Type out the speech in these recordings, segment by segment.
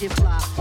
What's up?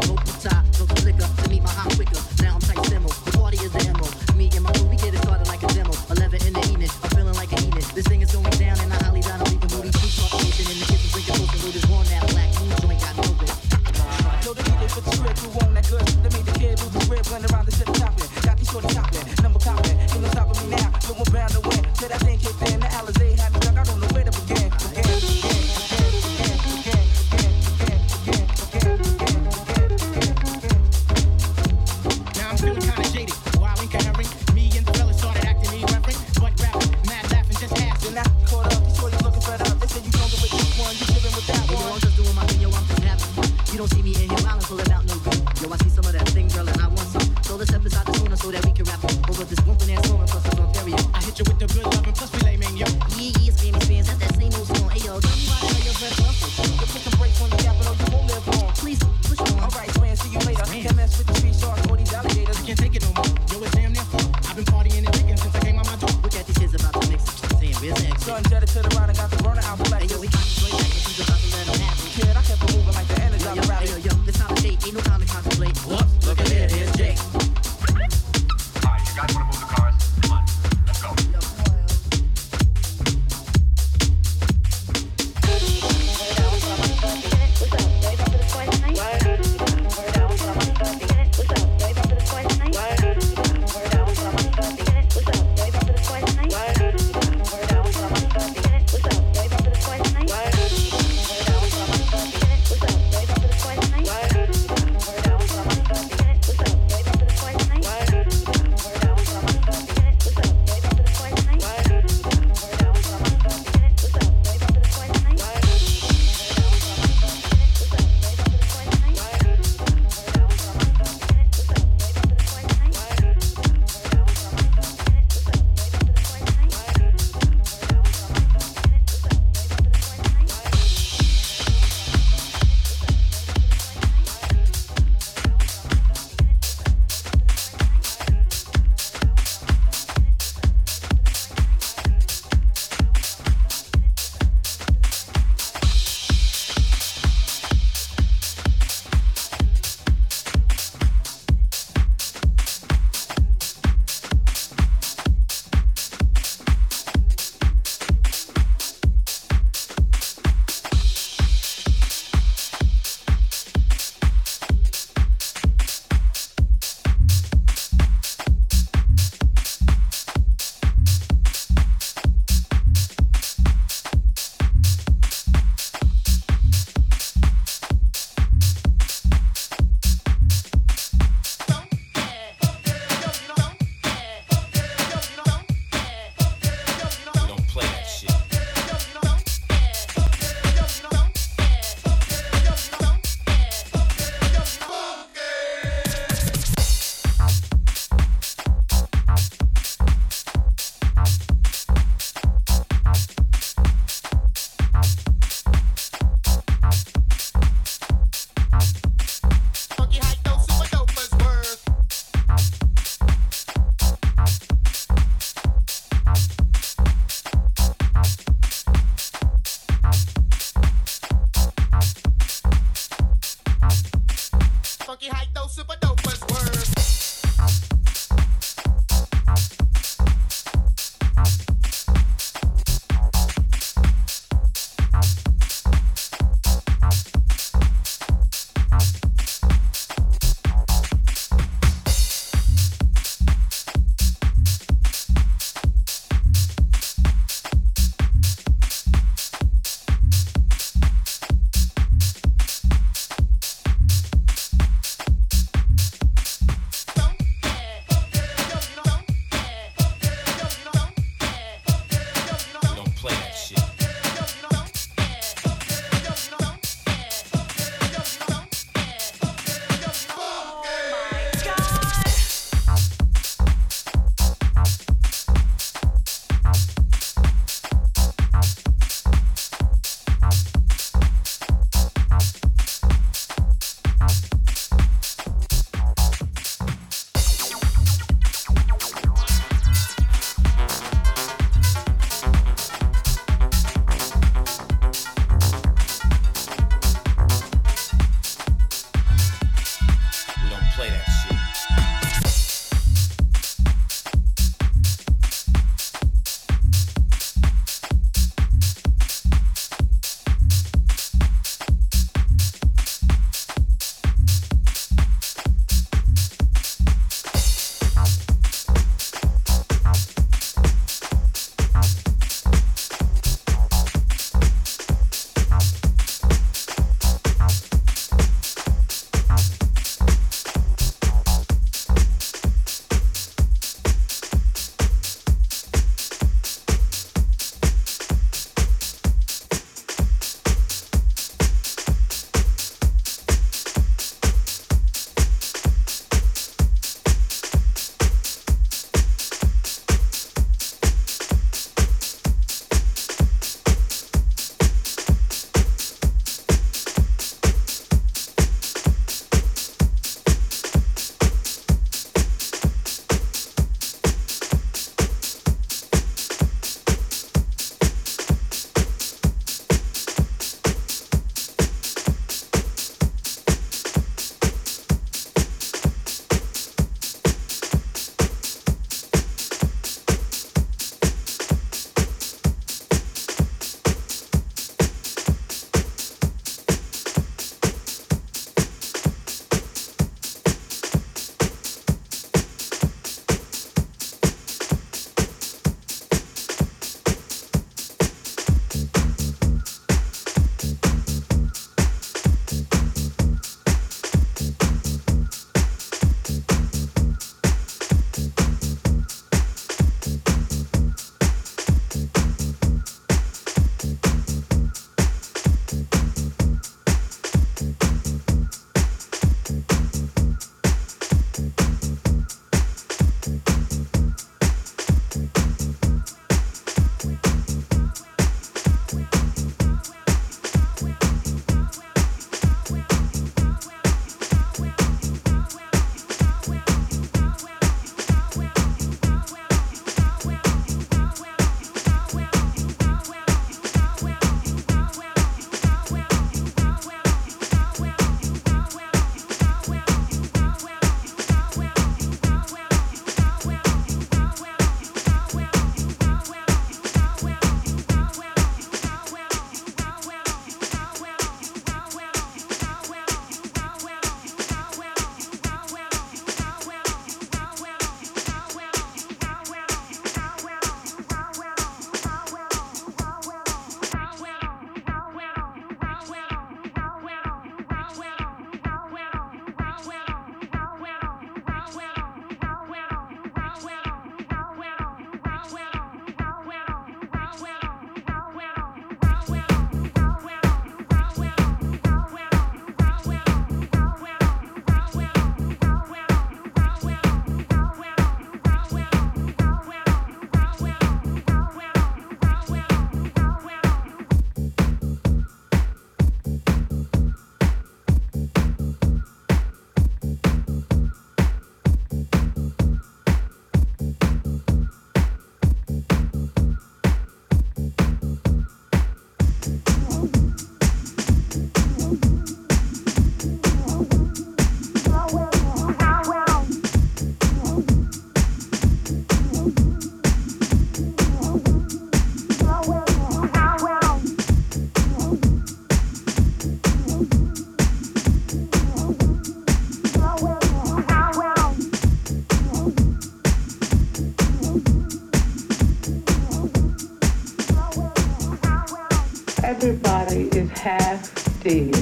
Half dead.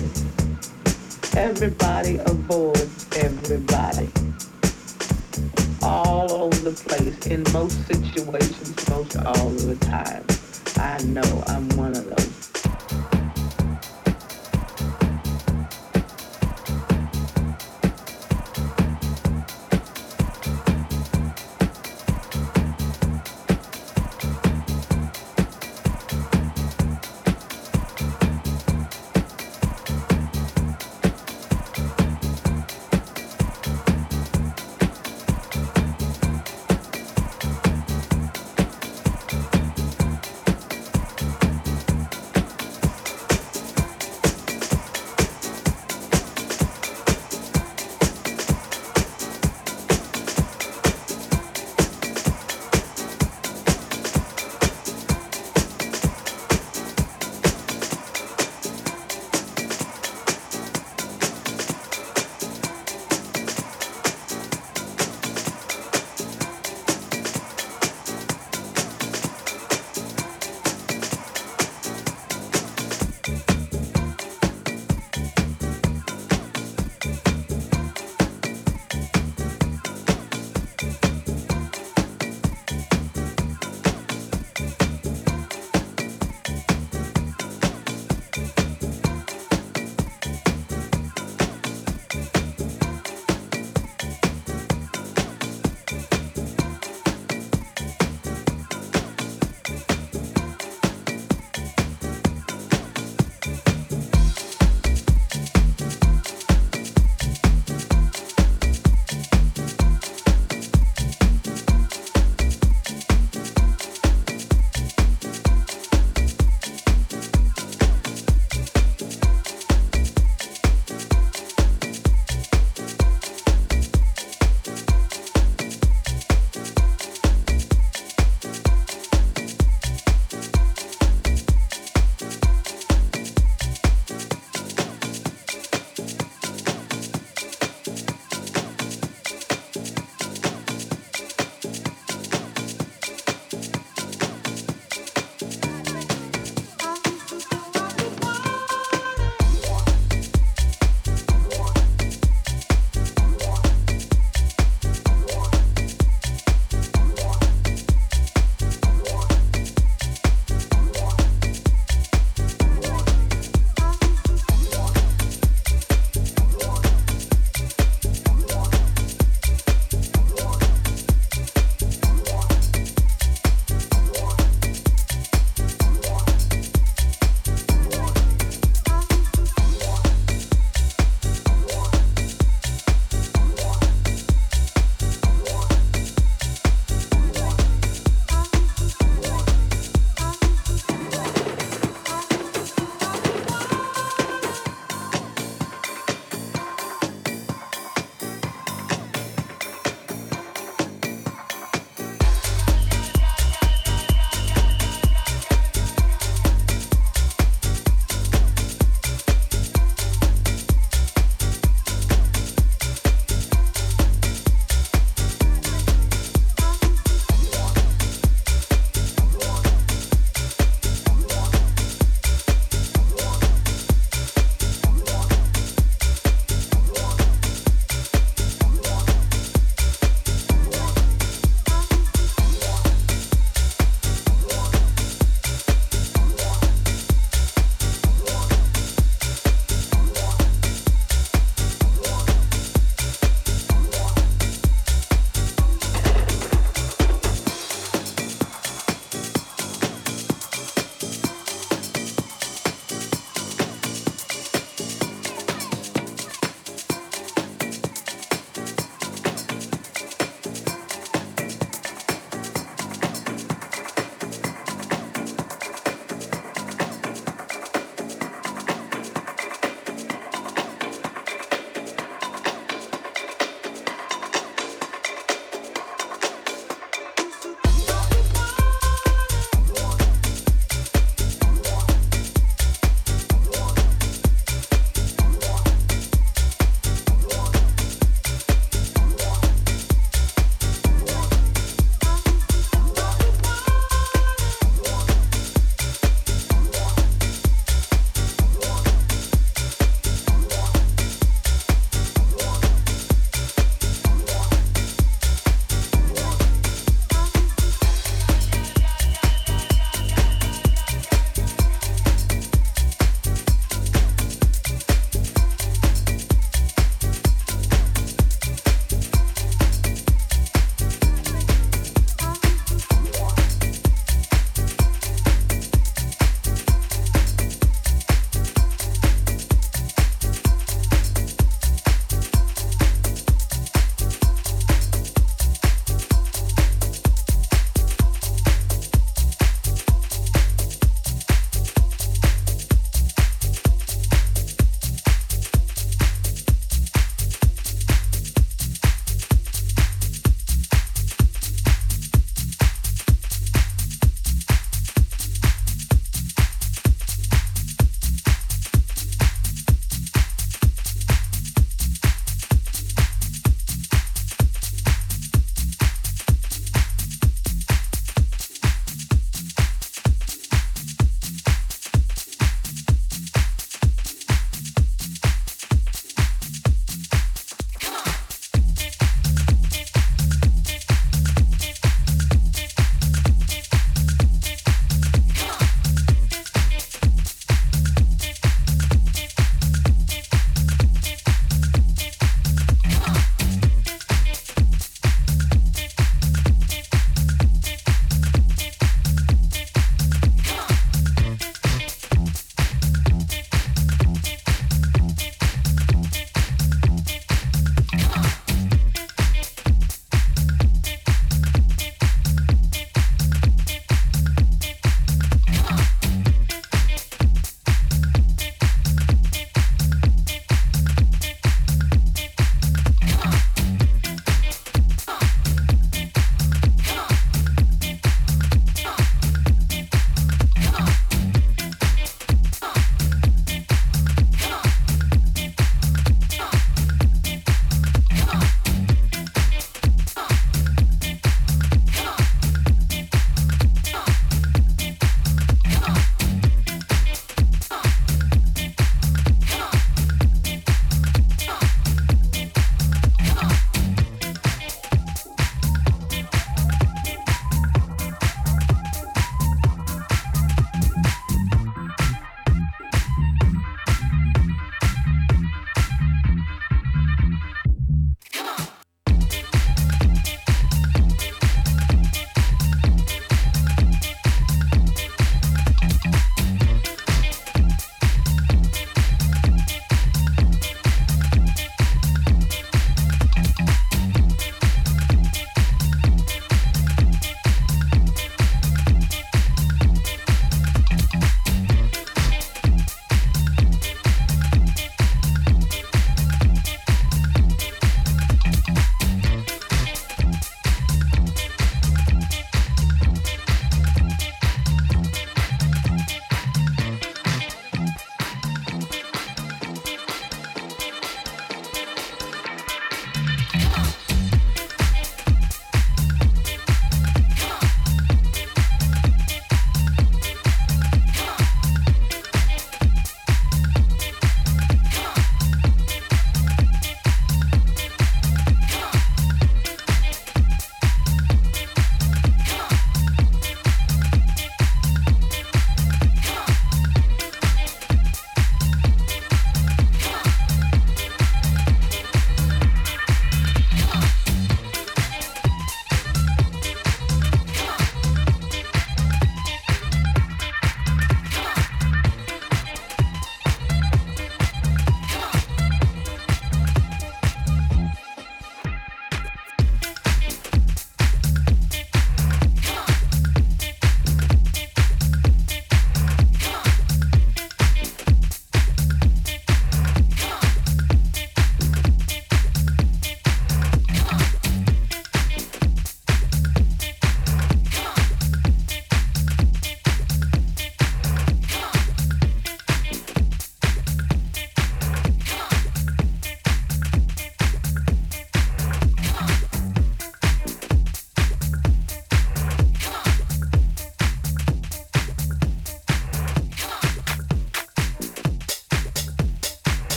Everybody avoids everybody. All over the place, in most situations, most all of the time. I know I'm one of those.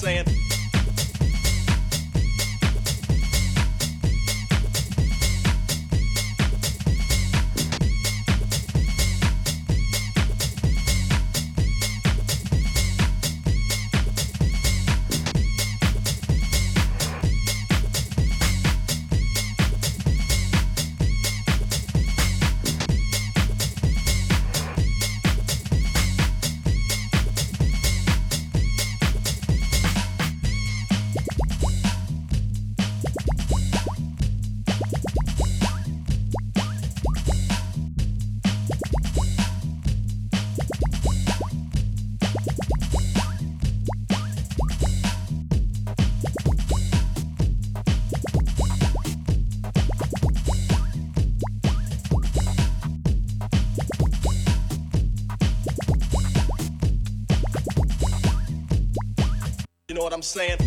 What saying?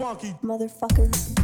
Funky motherfucker.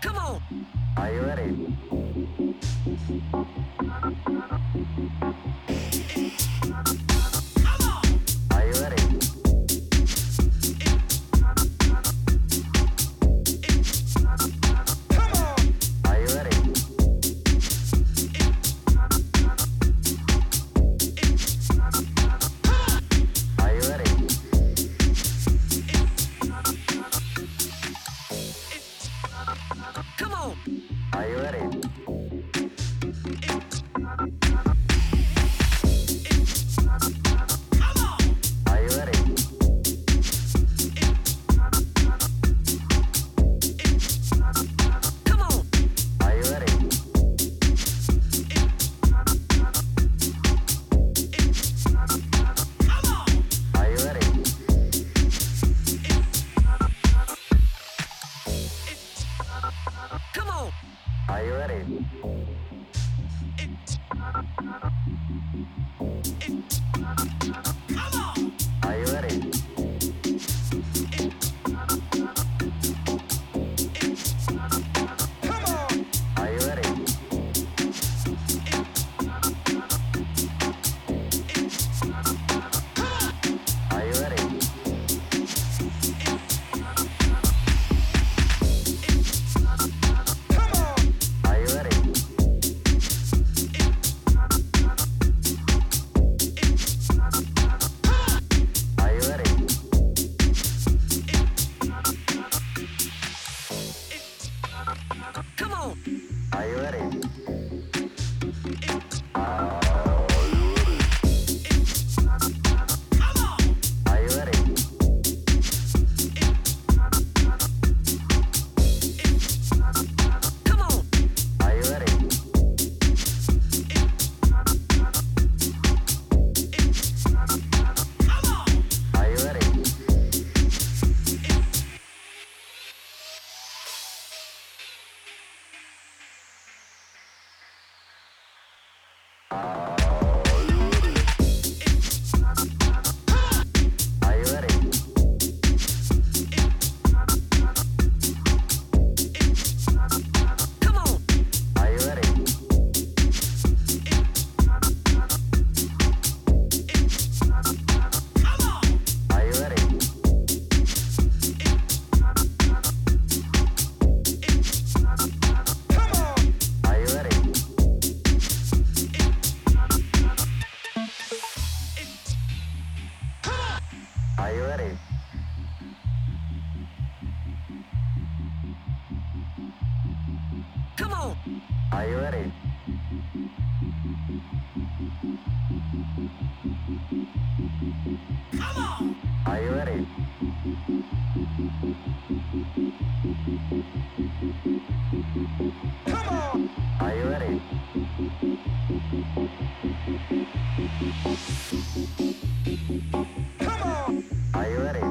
Come on. Are you ready? Come on. Are you ready? Come on. Are you ready? Come on. Are you ready? Come on. Are you ready?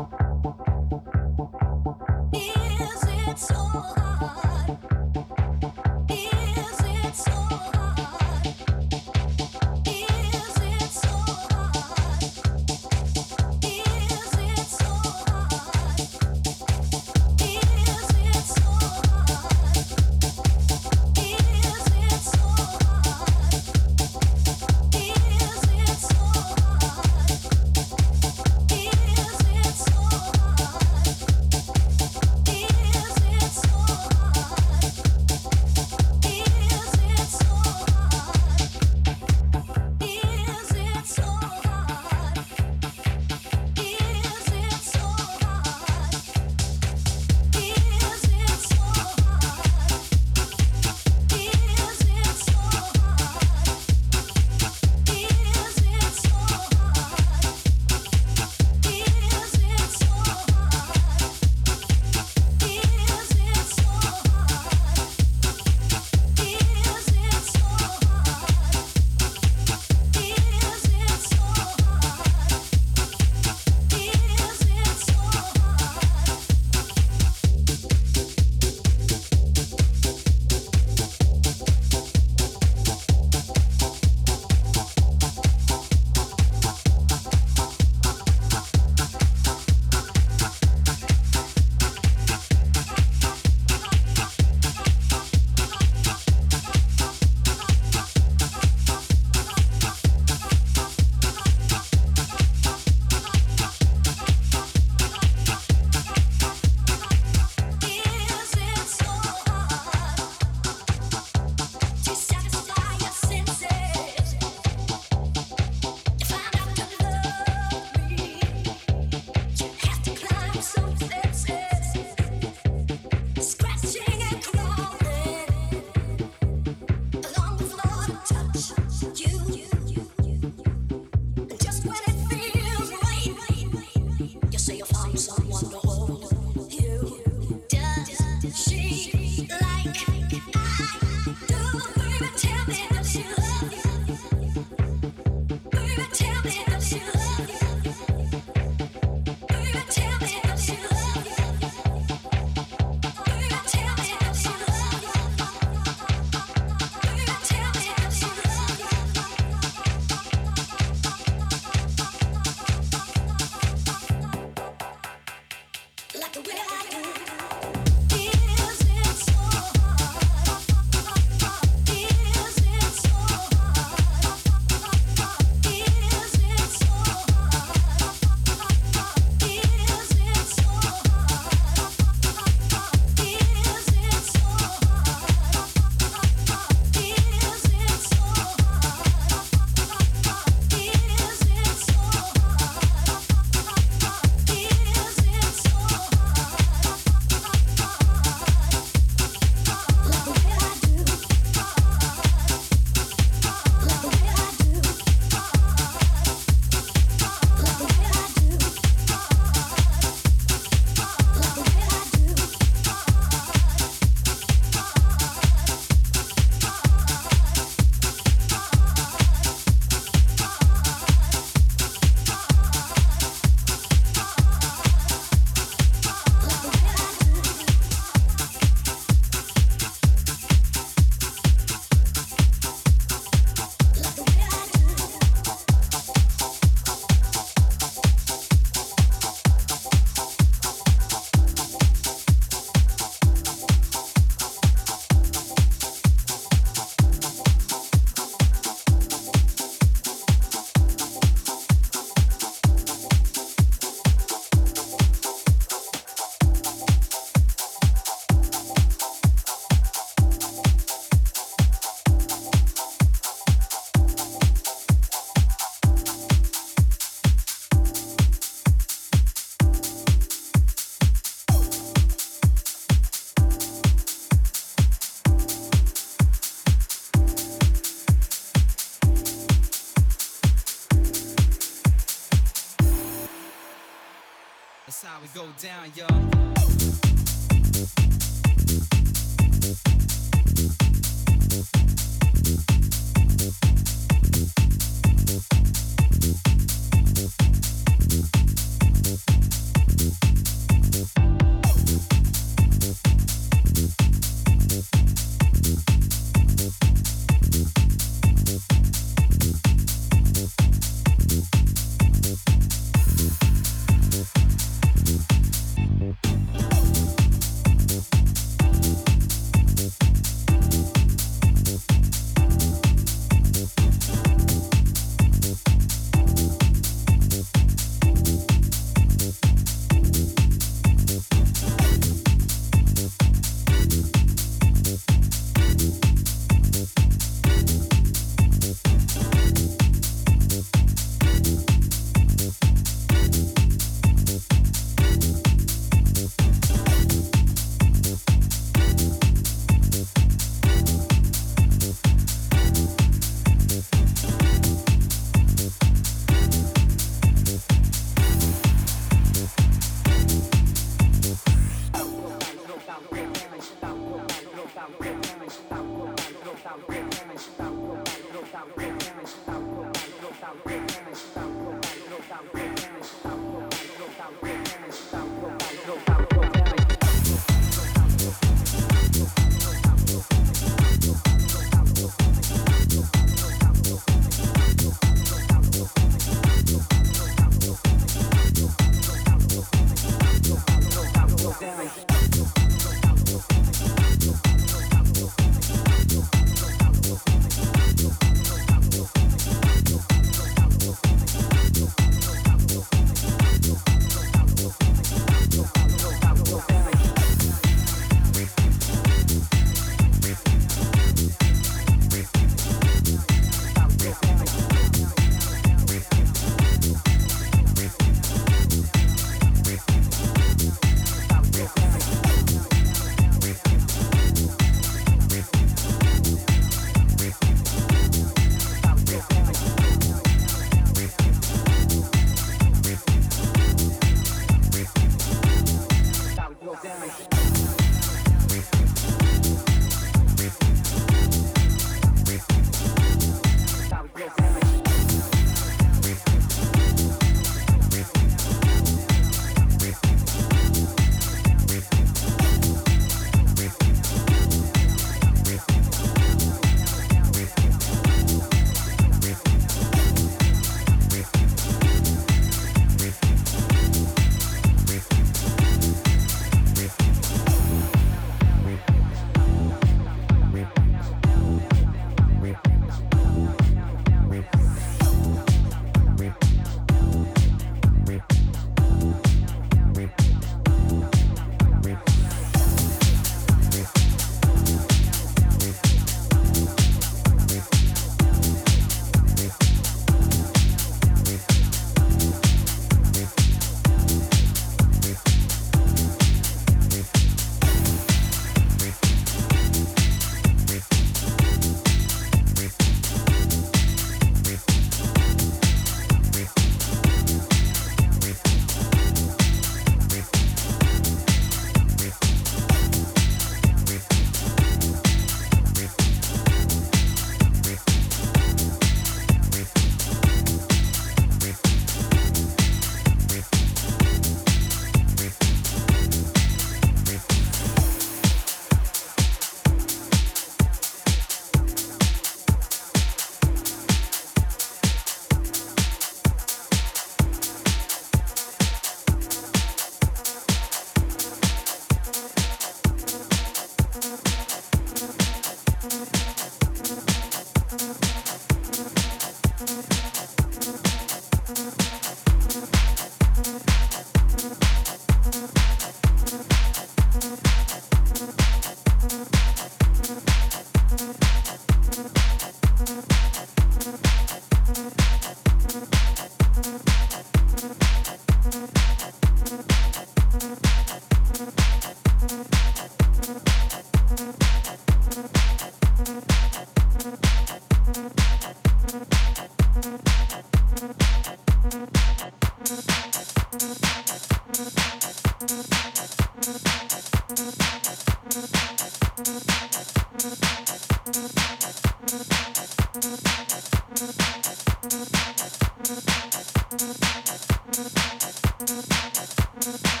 I'm